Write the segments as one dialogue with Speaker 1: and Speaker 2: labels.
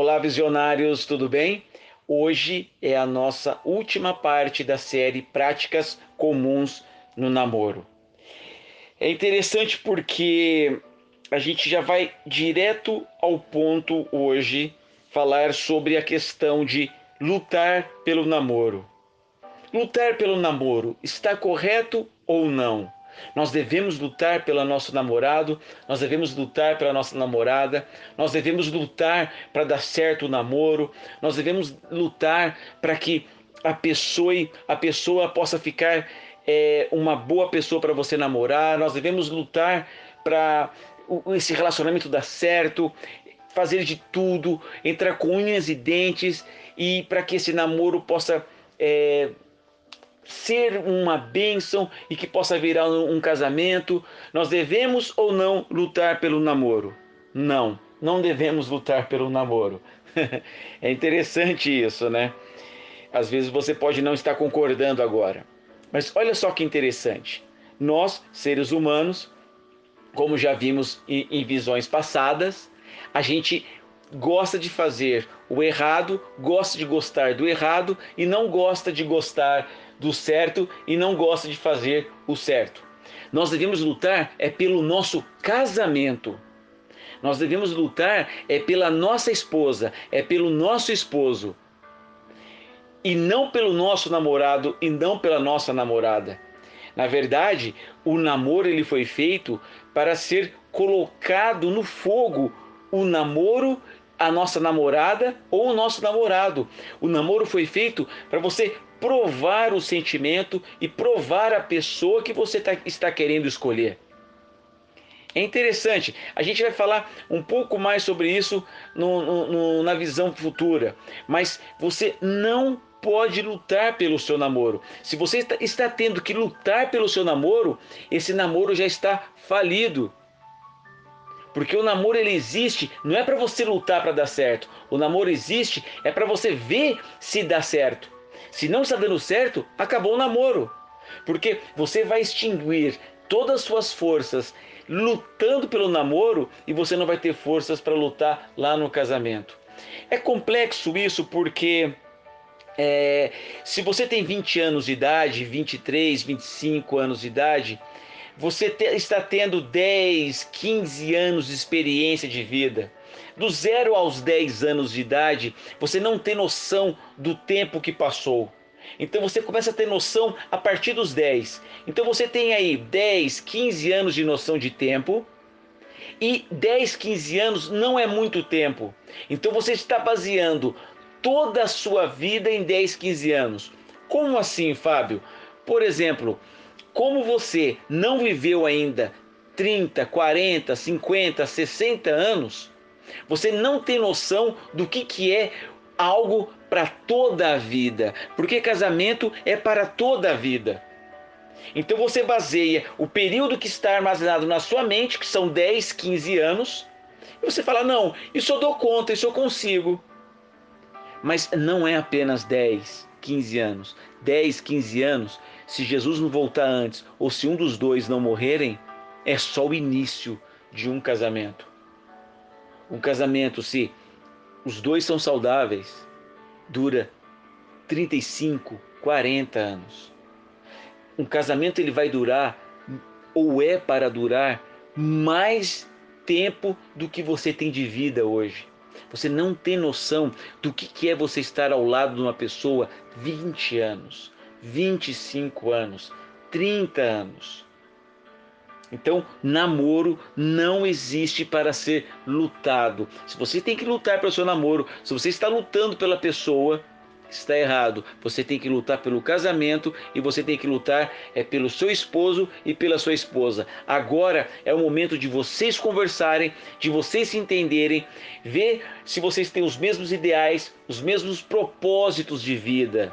Speaker 1: Olá, visionários, tudo bem? Hoje é a nossa última parte da série Práticas Comuns no Namoro. É interessante porque a gente já vai direto ao ponto hoje falar sobre a questão de lutar pelo namoro. Lutar pelo namoro está correto ou não? Nós devemos lutar pelo nosso namorado, nós devemos lutar pela nossa namorada, nós devemos lutar para dar certo o namoro, nós devemos lutar para que a pessoa, a pessoa possa ficar é, uma boa pessoa para você namorar, nós devemos lutar para esse relacionamento dar certo, fazer de tudo, entrar com unhas e dentes e para que esse namoro possa. É, ser uma bênção e que possa virar um casamento. Nós devemos ou não lutar pelo namoro? Não, não devemos lutar pelo namoro. é interessante isso, né? Às vezes você pode não estar concordando agora. Mas olha só que interessante. Nós, seres humanos, como já vimos em, visões passadas, a gente gosta de fazer o errado, gosta de gostar do errado e não gosta de gostar do certo e não gosta de fazer o certo. Nós devemos lutar é pelo nosso casamento. Nós devemos lutar é pela nossa esposa, é pelo nosso esposo. E não pelo nosso namorado e não pela nossa namorada. Na verdade, o namoro ele foi feito para ser colocado no fogo o namoro a nossa namorada ou o nosso namorado. O namoro foi feito para você provar o sentimento e provar a pessoa que você tá, está querendo escolher. É interessante, a gente vai falar um pouco mais sobre isso no, no, no, na visão futura, mas você não pode lutar pelo seu namoro. Se você está, está tendo que lutar pelo seu namoro, esse namoro já está falido. Porque o namoro ele existe, não é para você lutar para dar certo. O namoro existe é para você ver se dá certo. Se não está dando certo, acabou o namoro. Porque você vai extinguir todas as suas forças lutando pelo namoro e você não vai ter forças para lutar lá no casamento. É complexo isso porque é, se você tem 20 anos de idade, 23, 25 anos de idade, você te, está tendo 10, 15 anos de experiência de vida. Do zero aos 10 anos de idade, você não tem noção do tempo que passou. Então você começa a ter noção a partir dos 10. Então você tem aí 10, 15 anos de noção de tempo. E 10, 15 anos não é muito tempo. Então você está baseando toda a sua vida em 10, 15 anos. Como assim, Fábio? Por exemplo, como você não viveu ainda 30, 40, 50, 60 anos, você não tem noção do que, que é algo para toda a vida, porque casamento é para toda a vida. Então você baseia o período que está armazenado na sua mente, que são 10, 15 anos, e você fala: não, isso eu dou conta, isso eu consigo. Mas não é apenas 10, 15 anos. 10, 15 anos, se Jesus não voltar antes, ou se um dos dois não morrerem, é só o início de um casamento. Um casamento, se os dois são saudáveis, dura 35, 40 anos. Um casamento ele vai durar ou é para durar mais tempo do que você tem de vida hoje. Você não tem noção do que é você estar ao lado de uma pessoa 20 anos, 25 anos, 30 anos. Então, namoro não existe para ser lutado. Se você tem que lutar pelo seu namoro, se você está lutando pela pessoa, está errado. Você tem que lutar pelo casamento e você tem que lutar é pelo seu esposo e pela sua esposa. Agora é o momento de vocês conversarem, de vocês se entenderem, ver se vocês têm os mesmos ideais, os mesmos propósitos de vida.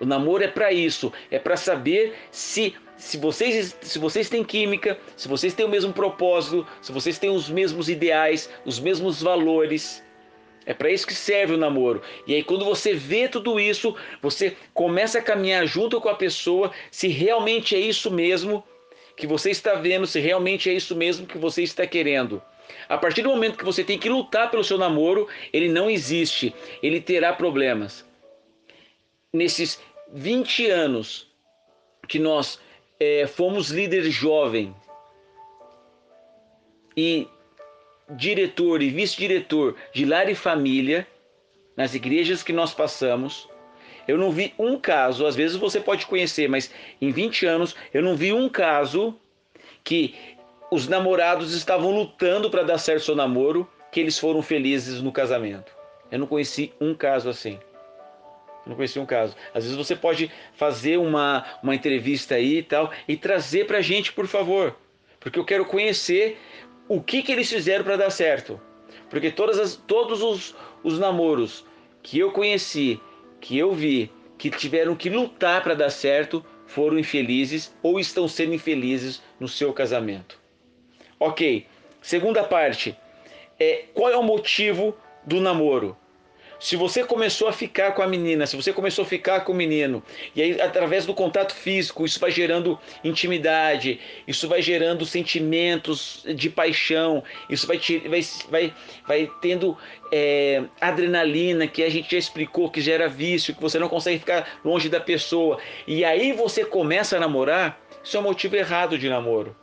Speaker 1: O namoro é para isso, é para saber se se vocês, se vocês têm química, se vocês têm o mesmo propósito, se vocês têm os mesmos ideais, os mesmos valores. É para isso que serve o namoro. E aí, quando você vê tudo isso, você começa a caminhar junto com a pessoa, se realmente é isso mesmo que você está vendo, se realmente é isso mesmo que você está querendo. A partir do momento que você tem que lutar pelo seu namoro, ele não existe, ele terá problemas. Nesses 20 anos que nós é, fomos líderes jovem e diretor e vice-diretor de lar e família, nas igrejas que nós passamos, eu não vi um caso, às vezes você pode conhecer, mas em 20 anos eu não vi um caso que os namorados estavam lutando para dar certo seu namoro, que eles foram felizes no casamento. Eu não conheci um caso assim. Não conheci um caso. Às vezes você pode fazer uma, uma entrevista aí e tal e trazer para a gente, por favor. Porque eu quero conhecer o que, que eles fizeram para dar certo. Porque todas as, todos os, os namoros que eu conheci que eu vi que tiveram que lutar para dar certo foram infelizes ou estão sendo infelizes no seu casamento. Ok, segunda parte. É, qual é o motivo do namoro? Se você começou a ficar com a menina, se você começou a ficar com o menino, e aí através do contato físico, isso vai gerando intimidade, isso vai gerando sentimentos de paixão, isso vai, vai, vai, vai tendo é, adrenalina, que a gente já explicou que gera vício, que você não consegue ficar longe da pessoa, e aí você começa a namorar, isso é um motivo errado de namoro.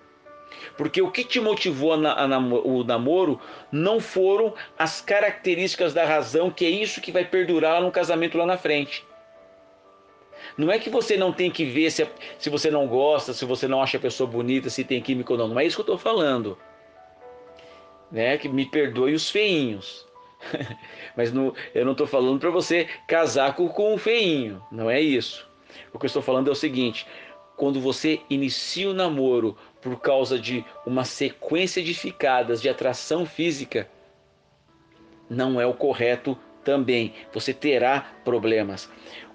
Speaker 1: Porque o que te motivou a, a, o namoro não foram as características da razão, que é isso que vai perdurar no casamento lá na frente. Não é que você não tem que ver se, se você não gosta, se você não acha a pessoa bonita, se tem química ou não. Não é isso que eu estou falando. Né? Que me perdoe os feinhos. Mas eu não estou falando para você casar com, com um feinho. Não é isso. O que eu estou falando é o seguinte: quando você inicia o namoro por causa de uma sequência de ficadas de atração física, não é o correto também. Você terá problemas.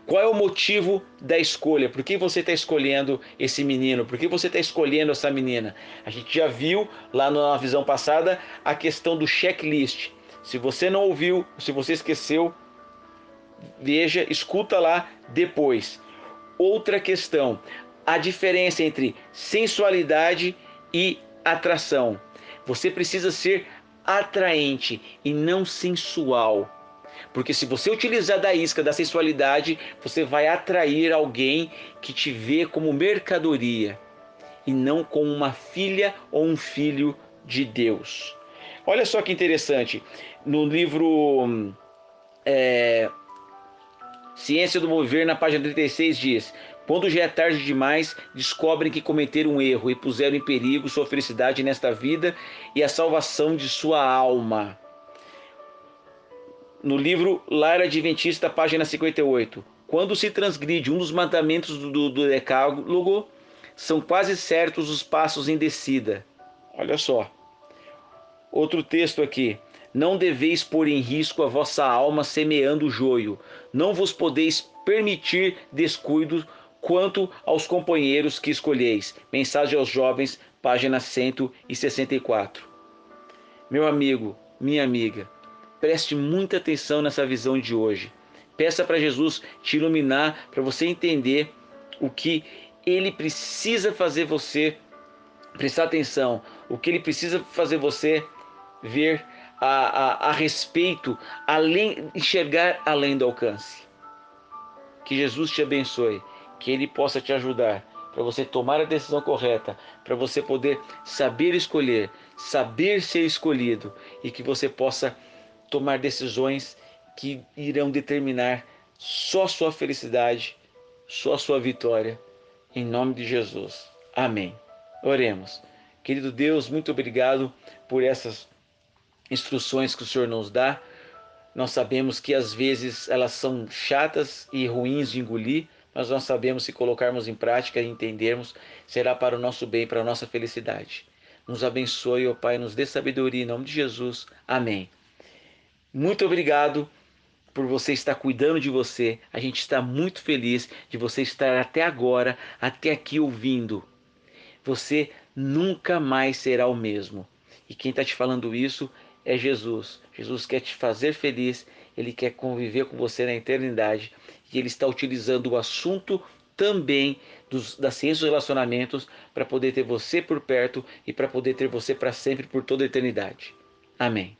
Speaker 1: Qual é o motivo da escolha? Por que você está escolhendo esse menino? Por que você está escolhendo essa menina? A gente já viu lá na visão passada a questão do checklist. Se você não ouviu, se você esqueceu, veja, escuta lá depois. Outra questão, a diferença entre sensualidade e atração. Você precisa ser atraente e não sensual. Porque se você utilizar da isca da sensualidade, você vai atrair alguém que te vê como mercadoria e não como uma filha ou um filho de Deus. Olha só que interessante. No livro é, Ciência do Mover, na página 36, diz: quando já é tarde demais, descobrem que cometeram um erro e puseram em perigo sua felicidade nesta vida e a salvação de sua alma. No livro Lar Adventista, página 58. Quando se transgride um dos mandamentos do, do Decálogo, são quase certos os passos em descida. Olha só. Outro texto aqui. Não deveis pôr em risco a vossa alma semeando o joio. Não vos podeis permitir descuido quanto aos companheiros que escolheis. Mensagem aos jovens, página 164. Meu amigo, minha amiga, preste muita atenção nessa visão de hoje. Peça para Jesus te iluminar, para você entender o que ele precisa fazer você prestar atenção, o que ele precisa fazer você ver a, a, a respeito, além enxergar além do alcance. Que Jesus te abençoe que Ele possa te ajudar para você tomar a decisão correta, para você poder saber escolher, saber ser escolhido e que você possa tomar decisões que irão determinar só sua felicidade, só sua vitória. Em nome de Jesus. Amém. Oremos. Querido Deus, muito obrigado por essas instruções que o Senhor nos dá. Nós sabemos que às vezes elas são chatas e ruins de engolir, mas nós sabemos se colocarmos em prática e entendermos, será para o nosso bem, para a nossa felicidade. Nos abençoe, ó Pai, nos dê sabedoria em nome de Jesus. Amém. Muito obrigado por você estar cuidando de você. A gente está muito feliz de você estar até agora, até aqui ouvindo. Você nunca mais será o mesmo. E quem está te falando isso é Jesus. Jesus quer te fazer feliz, ele quer conviver com você na eternidade e ele está utilizando o assunto também dos, da ciência dos relacionamentos para poder ter você por perto e para poder ter você para sempre por toda a eternidade. Amém.